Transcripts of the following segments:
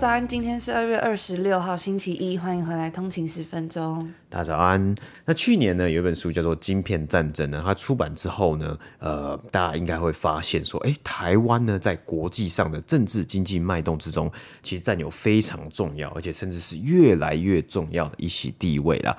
早安，今天是二月二十六号，星期一，欢迎回来通勤十分钟。大家早安。那去年呢，有一本书叫做《晶片战争》呢，它出版之后呢，呃，大家应该会发现说，哎，台湾呢，在国际上的政治经济脉动之中，其实占有非常重要，而且甚至是越来越重要的一席地位啦。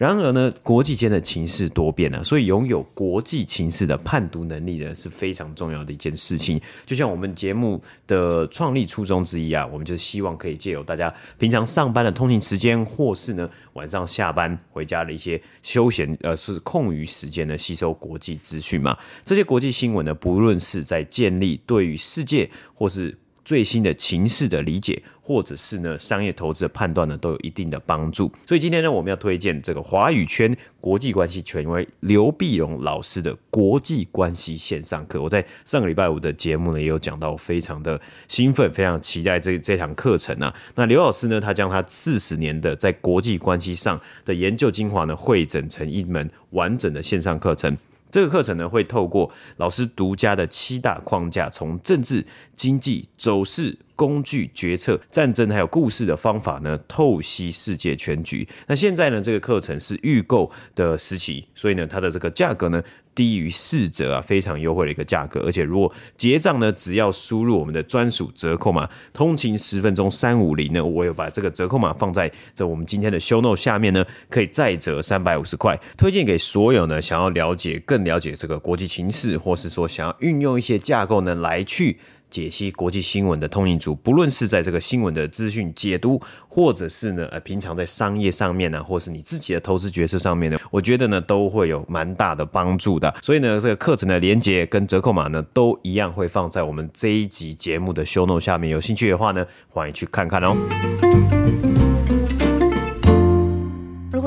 然而呢，国际间的情势多变啊，所以拥有国际情势的判读能力呢，是非常重要的一件事情。就像我们节目的创立初衷之一啊，我们就希望可以借由大家平常上班的通勤时间，或是呢晚上下班回家的一些休闲呃是空余时间呢，吸收国际资讯嘛。这些国际新闻呢，不论是在建立对于世界或是最新的情势的理解，或者是呢商业投资的判断呢，都有一定的帮助。所以今天呢，我们要推荐这个华语圈国际关系权威刘碧荣老师的国际关系线上课。我在上个礼拜五的节目呢，也有讲到，非常的兴奋，非常期待这这堂课程啊。那刘老师呢，他将他四十年的在国际关系上的研究精华呢，汇整成一门完整的线上课程。这个课程呢，会透过老师独家的七大框架，从政治、经济、走势、工具、决策、战争还有故事的方法呢，透析世界全局。那现在呢，这个课程是预购的时期，所以呢，它的这个价格呢，低于四折啊，非常优惠的一个价格，而且如果结账呢，只要输入我们的专属折扣码“通勤十分钟三五零”呢，我有把这个折扣码放在这我们今天的 show note 下面呢，可以再折三百五十块，推荐给所有呢想要了解、更了解这个国际情势，或是说想要运用一些架构呢来去。解析国际新闻的通讯组，不论是在这个新闻的资讯解读，或者是呢，呃，平常在商业上面呢，或是你自己的投资决策上面呢，我觉得呢，都会有蛮大的帮助的。所以呢，这个课程的连接跟折扣码呢，都一样会放在我们这一集节目的 show note 下面。有兴趣的话呢，欢迎去看看哦。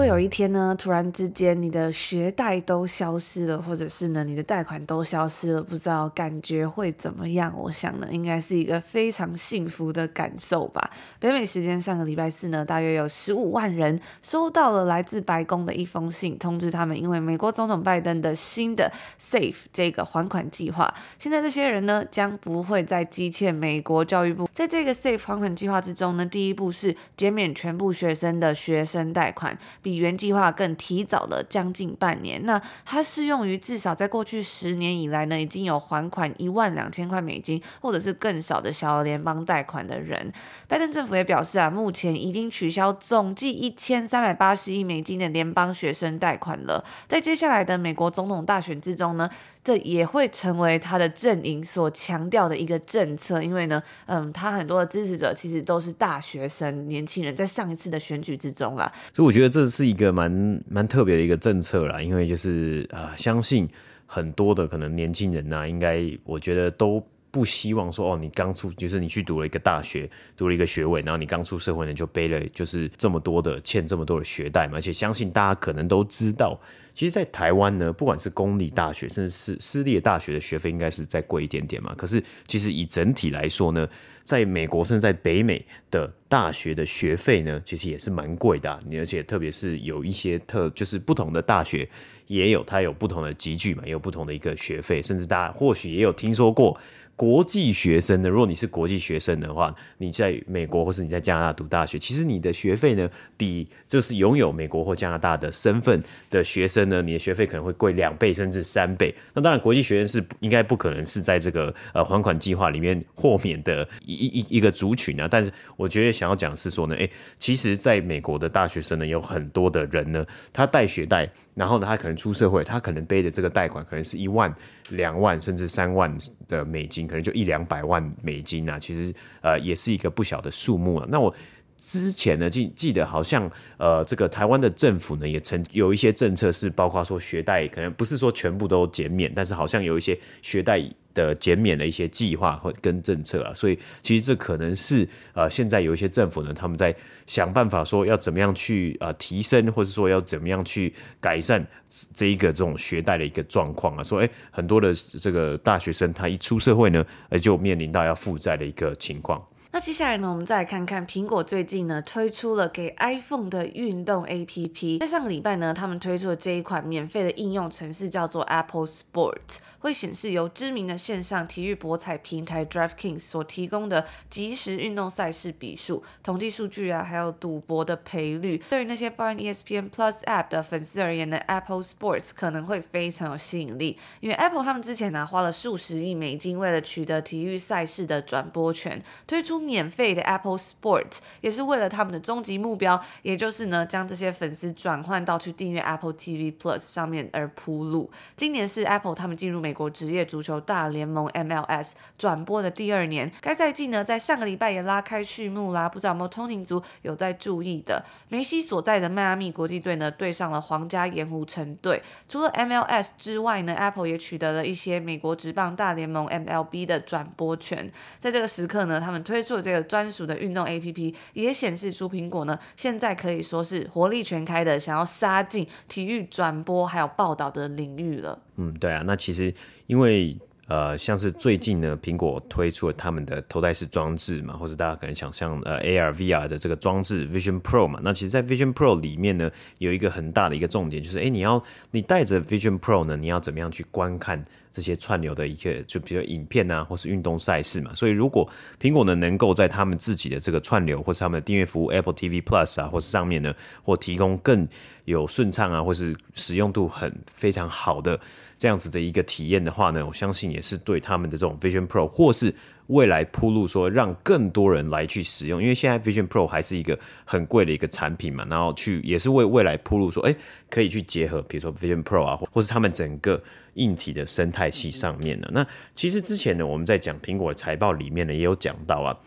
会有一天呢，突然之间你的学贷都消失了，或者是呢你的贷款都消失了，不知道感觉会怎么样？我想呢，应该是一个非常幸福的感受吧。北美时间上个礼拜四呢，大约有十五万人收到了来自白宫的一封信，通知他们，因为美国总统拜登的新的 SAFE 这个还款计划，现在这些人呢将不会再积欠美国教育部。在这个 SAFE 还款计划之中呢，第一步是减免全部学生的学生贷款，比原计划更提早了将近半年，那它适用于至少在过去十年以来呢，已经有还款一万两千块美金或者是更少的小额联邦贷款的人。拜登政府也表示啊，目前已经取消总计一千三百八十亿美金的联邦学生贷款了。在接下来的美国总统大选之中呢，这也会成为他的阵营所强调的一个政策，因为呢，嗯，他很多的支持者其实都是大学生、年轻人，在上一次的选举之中啦，所以我觉得这是一个蛮蛮特别的一个政策啦，因为就是啊、相信很多的可能年轻人呐、应该我觉得都不希望说哦，你刚出就是你去读了一个大学，读了一个学位，然后你刚出社会呢就背了就是这么多的欠这么多的学贷嘛，而且相信大家可能都知道。其实，在台湾呢，不管是公立大学，甚至是私立的大学的学费，应该是再贵一点点嘛。可是，其实以整体来说呢，在美国甚至在北美的大学的学费呢，其实也是蛮贵的啊。而且，特别是有一些特，就是不同的大学也有它有不同的集聚嘛，也有不同的一个学费，甚至大家或许也有听说过。国际学生呢，如果你是国际学生的话，你在美国或是你在加拿大读大学，其实你的学费呢，比就是拥有美国或加拿大的身份的学生呢，你的学费可能会贵两倍甚至三倍。那当然，国际学生是应该不可能是在这个呃还款计划里面豁免的一一一个族群啊。但是，我觉得想要讲是说呢，诶，其实在美国的大学生呢，有很多的人呢，他带学贷，然后呢，他可能出社会，他可能背的这个贷款可能是一万。两万甚至三万的美金，可能就一两百万美金啊，其实呃也是一个不小的数目了。那我之前呢，记记得好像呃，这个台湾的政府呢，也曾有一些政策是包括说学贷，可能不是说全部都减免，但是好像有一些学贷的减免的一些计划或跟政策啊，所以其实这可能是呃，现在有一些政府呢，他们在想办法说要怎么样去呃提升，或者说要怎么样去改善这一个这种学贷的一个状况啊，说哎，很多的这个大学生他一出社会呢，呃，就面临到要负债的一个情况。那接下来呢，我们再来看看苹果最近呢推出了给 iPhone 的运动 APP。在上个礼拜呢，他们推出了这一款免费的应用程式，叫做 Apple Sport，会显示由知名的线上体育博彩平台 DraftKings 所提供的即时运动赛事比数、统计数据啊，还有赌博的赔率。对于那些抱怨 ESPN Plus App 的粉丝而言呢，Apple Sports 可能会非常有吸引力，因为 Apple 他们之前呢花了数十亿美金，为了取得体育赛事的转播权，推出。免费的 Apple Sport 也是为了他们的终极目标，也就是呢将这些粉丝转换到去订阅 Apple TV Plus 上面而铺路。今年是 Apple 他们进入美国职业足球大联盟 MLS 转播的第二年，该赛季呢在上个礼拜也拉开序幕啦。不知道有没有通勤族有在注意的？梅西所在的迈阿密国际队呢对上了皇家盐湖城队。除了 MLS 之外呢，Apple 也取得了一些美国职棒大联盟 MLB 的转播权。在这个时刻呢，他们推出。做这个专属的运动 APP 也显示出苹果呢，现在可以说是活力全开的，想要杀进体育转播还有报道的领域了。嗯，对啊，那其实因为呃，像是最近呢，苹果推出了他们的头戴式装置嘛，或者大家可能想象呃 AR VR 的这个装置 Vision Pro 嘛，那其实，在 Vision Pro 里面呢，有一个很大的一个重点，就是哎，你要你带着 Vision Pro 呢，你要怎么样去观看？这些串流的一个，就比如影片啊，或是运动赛事嘛，所以如果苹果呢能够在他们自己的这个串流，或是他们的订阅服务 Apple TV Plus 啊，或是上面呢，或提供更有顺畅啊，或是使用度很非常好的这样子的一个体验的话呢，我相信也是对他们的这种 Vision Pro 或是。未来铺路说让更多人来去使用，因为现在 Vision Pro 还是一个很贵的一个产品嘛，然后去也是为未来铺路说，哎，可以去结合，比如说 Vision Pro 啊，或是他们整个硬体的生态系上面的。那其实之前呢，我们在讲苹果的财报里面呢，也有讲到啊。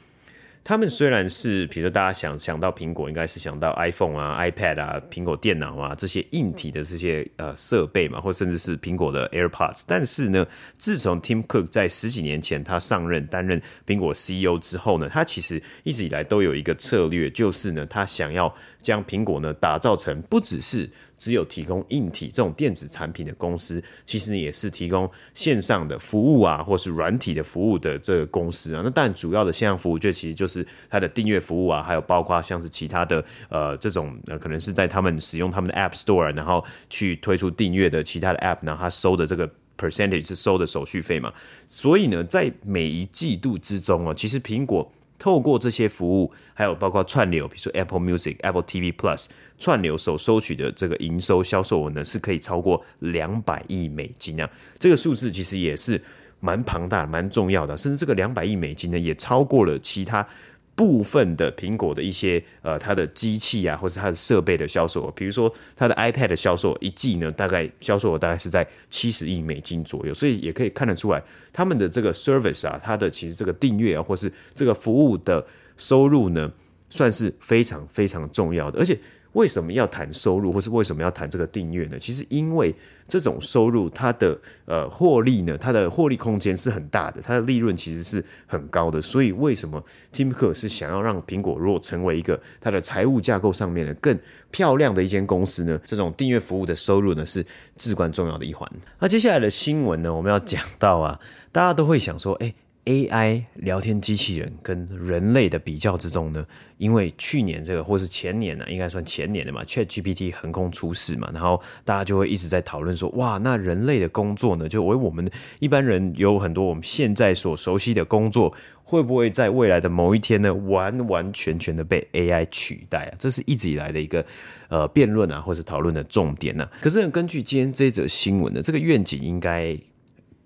他们虽然是，比如说大家想想到苹果，应该是想到 iPhone 啊、iPad 啊、苹果电脑啊这些硬体的这些呃设备嘛，或甚至是苹果的 AirPods。但是呢，自从 Tim Cook 在十几年前他上任担任苹果 CEO 之后呢，他其实一直以来都有一个策略，就是呢，他想要将苹果呢打造成不只是只有提供硬体这种电子产品的公司，其实也是提供线上的服务啊，或是软体的服务的这个公司啊。那但主要的线上服务就其实就是它的订阅服务啊，还有包括像是其他的呃这种可能是在他们使用他们的 App Store，然后去推出订阅的其他的 App，然后他收的这个 percentage 是收的手续费嘛。所以呢，在每一季度之中啊，其实苹果。透过这些服务，还有包括串流，比如说 Apple Music、Apple TV Plus 串流所收取的这个营收销售额呢，是可以超过两百亿美金啊！这个数字其实也是蛮庞大、蛮重要的，甚至这个两百亿美金呢，也超过了其他。部分的苹果的一些呃，它的机器啊，或是它的设备的销售额，比如说它的 iPad 的销售，一季呢，大概销售额大概是在七十亿美金左右，所以也可以看得出来，他们的这个 service 啊，它的其实这个订阅啊，或是这个服务的收入呢，算是非常非常重要的，而且。为什么要谈收入，或是为什么要谈这个订阅呢？其实因为这种收入，它的呃获利呢，它的获利空间是很大的，它的利润其实是很高的。所以为什么 Tim Cook 是想要让苹果如果成为一个它的财务架构上面的更漂亮的一间公司呢？这种订阅服务的收入呢，是至关重要的一环。那接下来的新闻呢，我们要讲到啊，大家都会想说，哎。AI 聊天机器人跟人类的比较之中呢，因为去年这个或是前年呢、啊，应该算前年的嘛，ChatGPT 横空出世嘛，然后大家就会一直在讨论说，哇，那人类的工作呢，就为我们一般人有很多我们现在所熟悉的工作，会不会在未来的某一天呢，完完全全的被 AI 取代啊？这是一直以来的一个呃辩论啊，或是讨论的重点啊。可是根据今天这则新闻呢，这个愿景应该。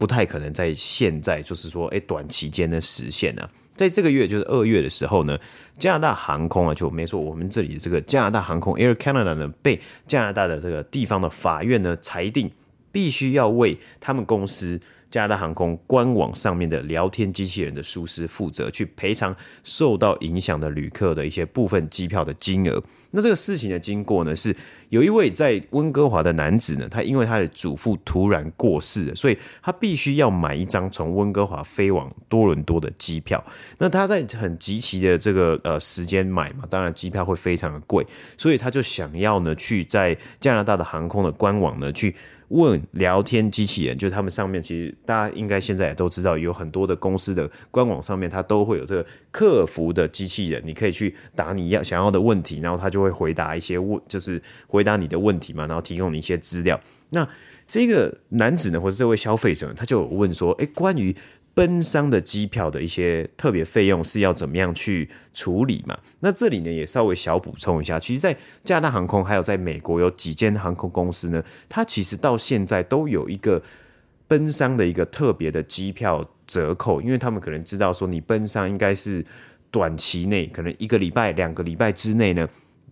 不太可能在现在，就是说，哎，短期间的实现呢、在这个月，就是二月的时候呢，加拿大航空啊，就没错，我们这里这个加拿大航空 Air Canada 呢，被加拿大的这个地方的法院呢裁定，必须要为他们公司加拿大航空官网上面的聊天机器人的疏失负责，去赔偿受到影响的旅客的一些部分机票的金额。那这个事情的经过呢，是有一位在温哥华的男子呢，他因为他的祖父突然过世了，所以他必须要买一张从温哥华飞往多伦多的机票。那他在很急期的这个呃时间买嘛，当然机票会非常的贵，所以他就想要呢去在加拿大的航空的官网呢去。问聊天机器人，就是他们上面其实大家应该现在也都知道，有很多的公司的官网上面，它都会有这个客服的机器人，你可以去打你要想要的问题，然后他就会回答一些问，就是回回答你的问题嘛，然后提供你一些资料。那这个男子呢，或者这位消费者，他就有问说，诶，关于。奔丧的机票的一些特别费用是要怎么样去处理嘛？那这里呢也稍微小补充一下，其实，在加拿大航空还有在美国有几间航空公司呢，它其实到现在都有一个奔丧的一个特别的机票折扣，因为他们可能知道说你奔丧应该是短期内，可能一个礼拜、两个礼拜之内呢。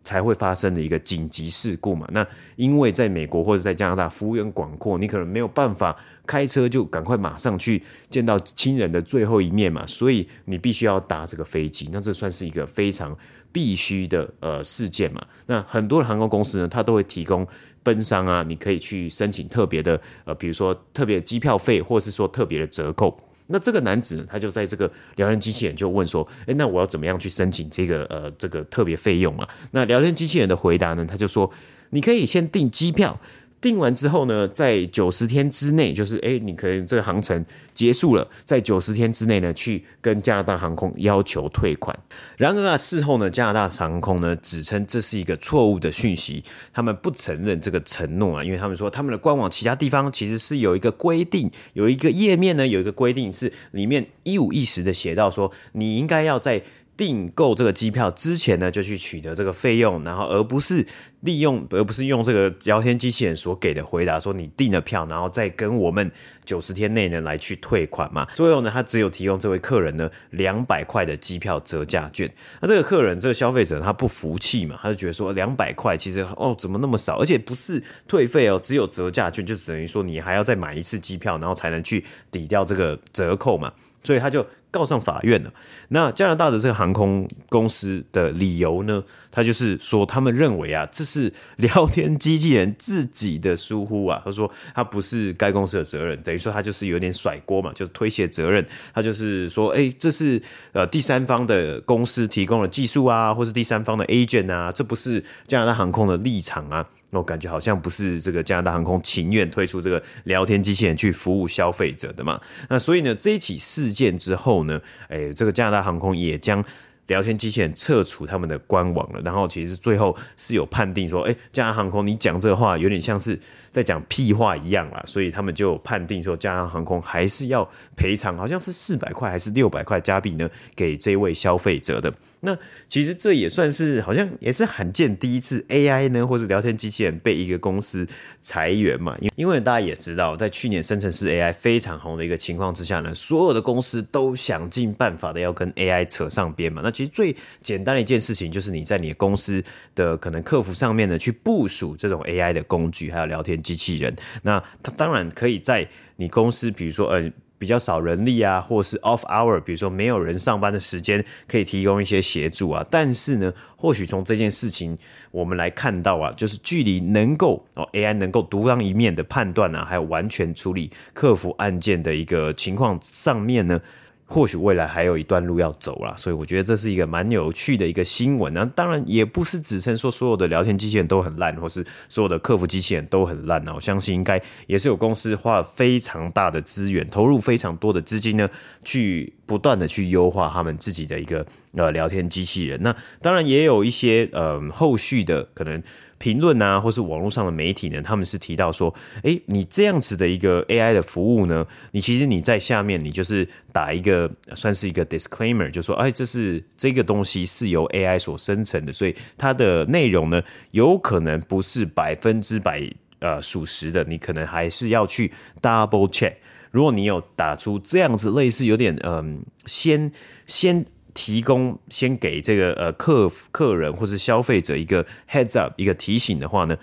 才会发生的一个紧急事故嘛？那因为在美国或者在加拿大，幅员广阔，你可能没有办法开车就赶快马上去见到亲人的最后一面嘛，所以你必须要搭这个飞机。那这算是一个非常必须的呃事件嘛？那很多的航空公司呢，它都会提供奔丧啊，你可以去申请特别的呃，比如说特别机票费，或是说特别的折扣。那这个男子呢，他就在这个聊天机器人就问说：“诶，那我要怎么样去申请这个呃这个特别费用啊？”那聊天机器人的回答呢，他就说：“你可以先订机票。”订完之后呢，在九十天之内，就是哎，你可以这个航程结束了，在九十天之内呢，去跟加拿大航空要求退款。然而啊，事后呢，加拿大航空呢指称这是一个错误的讯息，他们不承认这个承诺啊，因为他们说他们的官网其他地方其实是有一个规定，有一个页面呢，有一个规定是里面一五一十的写到说，你应该要在。订购这个机票之前呢，就去取得这个费用，然后而不是利用，而不是用这个聊天机器人所给的回答说你订了票，然后再跟我们九十天内呢来去退款嘛。最后呢，他只有提供这位客人呢两百块的机票折价券。那这个客人，这个消费者他不服气嘛，他就觉得说两百块其实哦怎么那么少，而且不是退费哦，只有折价券，就等于说你还要再买一次机票，然后才能去抵掉这个折扣嘛。所以他就告上法院了。那加拿大的这个航空公司的理由呢？他就是说，他们认为啊，这是聊天机器人自己的疏忽啊。他说，他不是该公司的责任，等于说他就是有点甩锅嘛，就推卸责任。他就是说，哎，这是呃第三方的公司提供的技术啊，或是第三方的 agent 啊，这不是加拿大航空的立场啊。我感觉好像不是这个加拿大航空情愿推出这个聊天机器人去服务消费者的嘛。那所以呢，这一起事件之后呢，哎，这个加拿大航空也将。聊天机器人撤除他们的官网了，然后其实最后是有判定说，哎，加拿航空你讲这话有点像是在讲屁话一样啦，所以他们就判定说，加拿航空还是要赔偿，好像是四百块还是六百块加币呢，给这位消费者的。那其实这也算是好像也是罕见第一次 AI 呢，或是聊天机器人被一个公司裁员嘛，因因为大家也知道，在去年生成式 AI 非常红的一个情况之下呢，所有的公司都想尽办法的要跟 AI 扯上边嘛，那。其实最简单的一件事情，就是你在你的公司的可能客服上面呢，去部署这种 AI 的工具，还有聊天机器人。那它当然可以在你公司，比如说呃比较少人力啊，或是 off hour，比如说没有人上班的时间，可以提供一些协助啊。但是呢，或许从这件事情我们来看到啊，就是距离能够哦 AI 能够独当一面的判断啊，还有完全处理客服案件的一个情况上面呢。或许未来还有一段路要走啦，所以我觉得这是一个蛮有趣的一个新闻。那当然也不是指称说所有的聊天机器人都很烂，或是所有的客服机器人都很烂啊。我相信应该也是有公司花了非常大的资源，投入非常多的资金呢，去不断的去优化他们自己的一个呃聊天机器人。那当然也有一些呃后续的可能。评论啊，或是网络上的媒体呢，他们是提到说，诶，你这样子的一个 AI 的服务呢，你其实你在下面，你就是打一个算是一个 disclaimer，就说，哎，这是这个东西是由 AI 所生成的，所以它的内容呢，有可能不是百分之百呃属实的，你可能还是要去 double check。如果你有打出这样子类似有点嗯、先先。提供先给这个呃客客人或是消费者一个 heads up 一个提醒的话呢，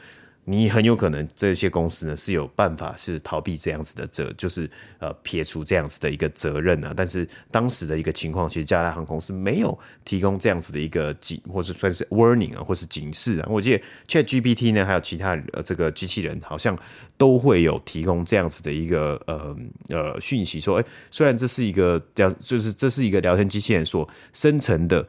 你很有可能这些公司呢是有办法是逃避这样子的责，就是呃撇除这样子的一个责任啊。但是当时的一个情况，其实加拿大航空是没有提供这样子的一个警，或是算是 warning 啊，或是警示啊。我记得 ChatGPT 呢，还有其他呃这个机器人，好像都会有提供这样子的一个呃呃讯息，说，哎，虽然这是一个聊，就是这是一个聊天机器人所生成的。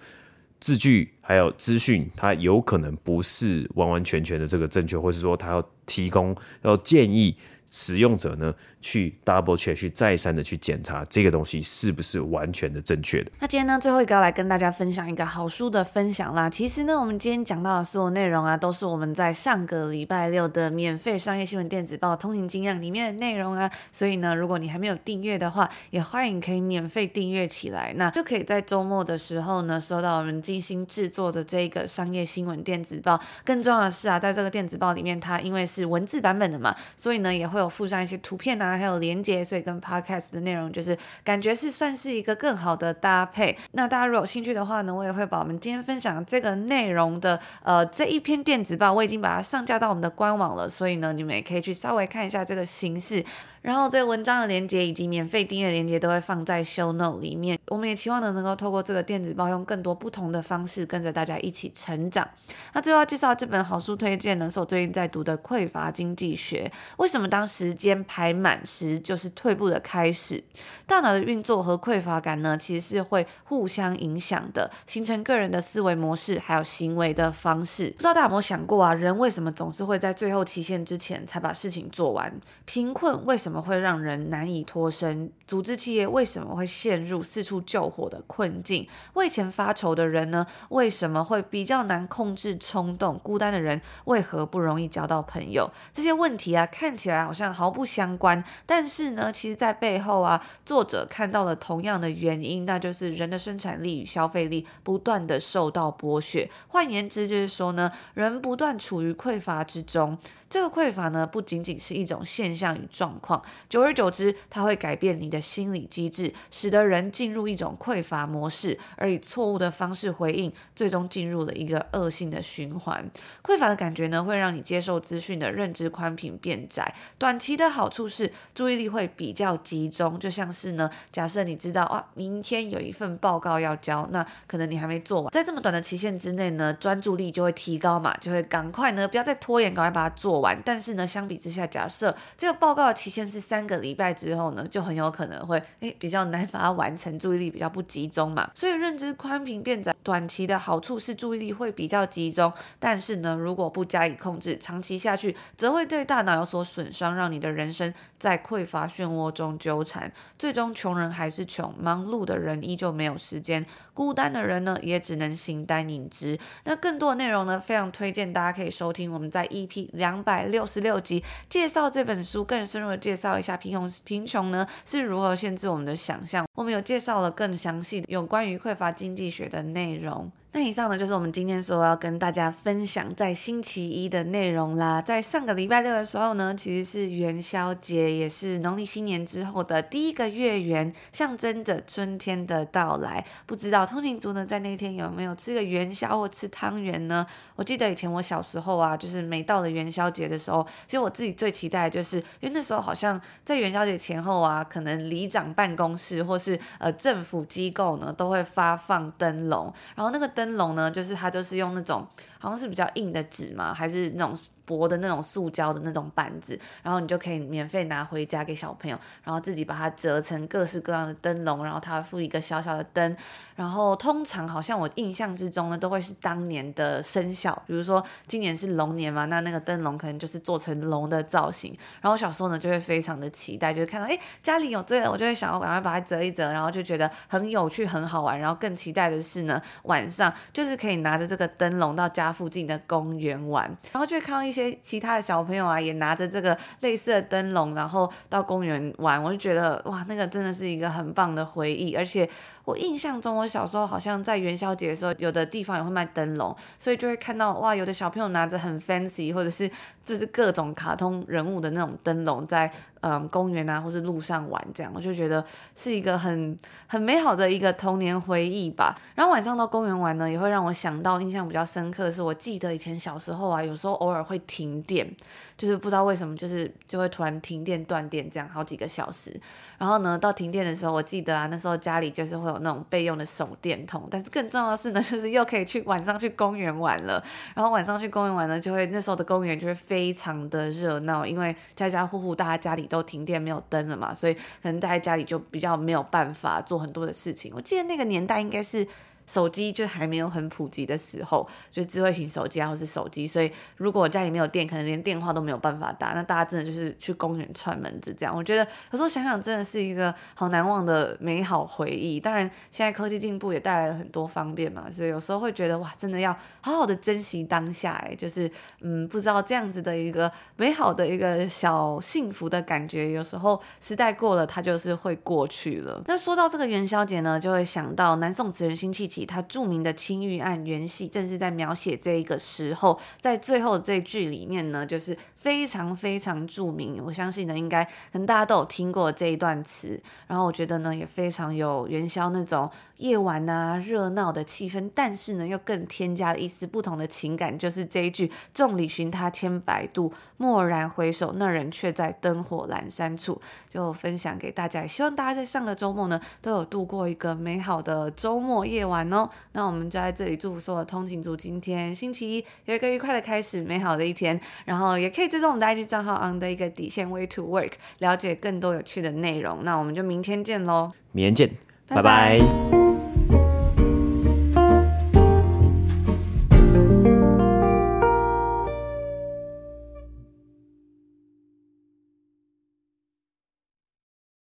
字句还有资讯，它有可能不是完完全全的这个正确，或是说它要提供要建议使用者呢，去 double check，去再三的去检查这个东西是不是完全的正确的。那今天呢，最后一个要来跟大家分享一个好书的分享啦。其实呢，我们今天讲到的所有内容啊，都是我们在上个礼拜六的免费商业新闻电子报《通勤精酿》里面的内容啊。所以呢，如果你还没有订阅的话，也欢迎可以免费订阅起来，那就可以在周末的时候呢，收到我们精心制作的这个商业新闻电子报。更重要的是啊，在这个电子报里面，它因为是文字版本的嘛，所以呢，也会有附上一些图片啊。还有连接，所以跟 podcast 的内容就是感觉是算是一个更好的搭配。那大家如果有兴趣的话呢，我也会把我们今天分享这个内容的呃这一篇电子报，我已经把它上架到我们的官网了，所以呢，你们也可以去稍微看一下这个形式。然后这个文章的链接以及免费订阅链接都会放在 show note 里面。我们也期望呢能够透过这个电子报，用更多不同的方式跟着大家一起成长。那最后要介绍这本好书推荐呢，是我最近在读的《匮乏经济学》。为什么当时间排满时就是退步的开始？大脑的运作和匮乏感呢，其实是会互相影响的，形成个人的思维模式还有行为的方式。不知道大家有没有想过啊，人为什么总是会在最后期限之前才把事情做完？贫困为什么会让人难以脱身？组织企业为什么会陷入四处救火的困境？为钱发愁的人呢？为什么会比较难控制冲动？孤单的人为何不容易交到朋友？这些问题啊，看起来好像毫不相关，但是呢，其实，在背后啊，作者看到了同样的原因，那就是人的生产力与消费力不断的受到剥削。换言之，就是说呢，人不断处于匮乏之中。这个匮乏呢，不仅仅是一种现象与状况，久而久之，它会改变你的心理机制，使得人进入一种匮乏模式，而以错误的方式回应，最终进入了一个恶性的循环。匮乏的感觉呢，会让你接受资讯的认知宽频变窄。短期的好处是注意力会比较集中，就像是呢，假设你知道啊，明天有一份报告要交，那可能你还没做完，在这么短的期限之内呢，专注力就会提高嘛，就会赶快呢，不要再拖延，赶快把它做完。但是呢，相比之下，假设这个报告的期限是三个礼拜之后呢，就很有可能会诶比较难把它完成，注意力比较不集中嘛。所以认知宽频变窄，短期的好处是注意力会比较集中，但是呢，如果不加以控制，长期下去则会对大脑有所损伤，让你的人生在匮乏漩涡中纠缠，最终穷人还是穷，忙碌的人依旧没有时间，孤单的人呢也只能形单影只。那更多的内容呢，非常推荐大家可以收听我们在 EP 两百六十六集介绍这本书，更深入的介介绍一下贫穷贫穷呢是如何限制我们的想象。我们有介绍了更详细的有关于匮乏经济学的内容。那以上呢，就是我们今天所要跟大家分享在星期一的内容啦。在上个礼拜六的时候呢，其实是元宵节，也是农历新年之后的第一个月圆，象征着春天的到来。不知道通勤族呢，在那天有没有吃个元宵或吃汤圆呢？我记得以前我小时候啊，就是每到了元宵节的时候，其实我自己最期待的就是，因为那时候好像在元宵节前后啊，可能里长办公室或是呃政府机构呢，都会发放灯笼，然后那个灯。灯笼呢，就是它就是用那种好像是比较硬的纸嘛，还是那种。薄的那种塑胶的那种板子，然后你就可以免费拿回家给小朋友，然后自己把它折成各式各样的灯笼，然后它附一个小小的灯，然后通常好像我印象之中呢，都会是当年的生肖，比如说今年是龙年嘛，那那个灯笼可能就是做成龙的造型，然后我小时候呢就会非常的期待，就是看到哎家里有这个，我就会想要赶快把它折一折，然后就觉得很有趣很好玩，然后更期待的是呢晚上就是可以拿着这个灯笼到家附近的公园玩，然后就会看到一。些其他的小朋友啊，也拿着这个类似的灯笼，然后到公园玩，我就觉得哇，那个真的是一个很棒的回忆，而且。我印象中，我小时候好像在元宵节的时候，有的地方也会卖灯笼，所以就会看到哇，有的小朋友拿着很 fancy 或者是就是各种卡通人物的那种灯笼在。嗯，公园啊，或是路上玩这样，我就觉得是一个很很美好的一个童年回忆吧。然后晚上到公园玩呢，也会让我想到印象比较深刻的是，我记得以前小时候啊，有时候偶尔会停电，就是不知道为什么，就是就会突然停电断电这样好几个小时。然后呢，到停电的时候，我记得啊，那时候家里就是会有那种备用的手电筒，但是更重要的是呢，就是又可以去晚上去公园玩了。然后晚上去公园玩呢，就会那时候的公园就会非常的热闹，因为家家户户大家家里都。停电没有灯了嘛，所以可能大家家里就比较没有办法做很多的事情。我记得那个年代应该是。手机就还没有很普及的时候，就智慧型手机啊，或是手机，所以如果家里没有电，可能连电话都没有办法打。那大家真的就是去公园串门子这样。我觉得有时候想想，真的是一个好难忘的美好回忆。当然，现在科技进步也带来了很多方便嘛，所以有时候会觉得哇，真的要好好的珍惜当下。哎，就是嗯，不知道这样子的一个美好的一个小幸福的感觉，有时候时代过了，它就是会过去了。那说到这个元宵节呢，就会想到南宋词人辛弃疾。他著名的《青玉案》原戏，正是在描写这一个时候，在最后这句里面呢，就是。非常非常著名，我相信呢，应该可能大家都有听过这一段词。然后我觉得呢，也非常有元宵那种夜晚啊热闹的气氛，但是呢，又更添加了一丝不同的情感，就是这一句“众里寻他千百度，蓦然回首，那人却在灯火阑珊处”。就分享给大家，希望大家在上个周末呢，都有度过一个美好的周末夜晚哦。那我们就在这里祝福所有通勤族，今天星期一有一个愉快的开始，美好的一天。然后也可以。这种 IG 账号 on 的一个底线 way to work，了解更多有趣的内容。那我们就明天见喽！明天见，拜拜。拜拜。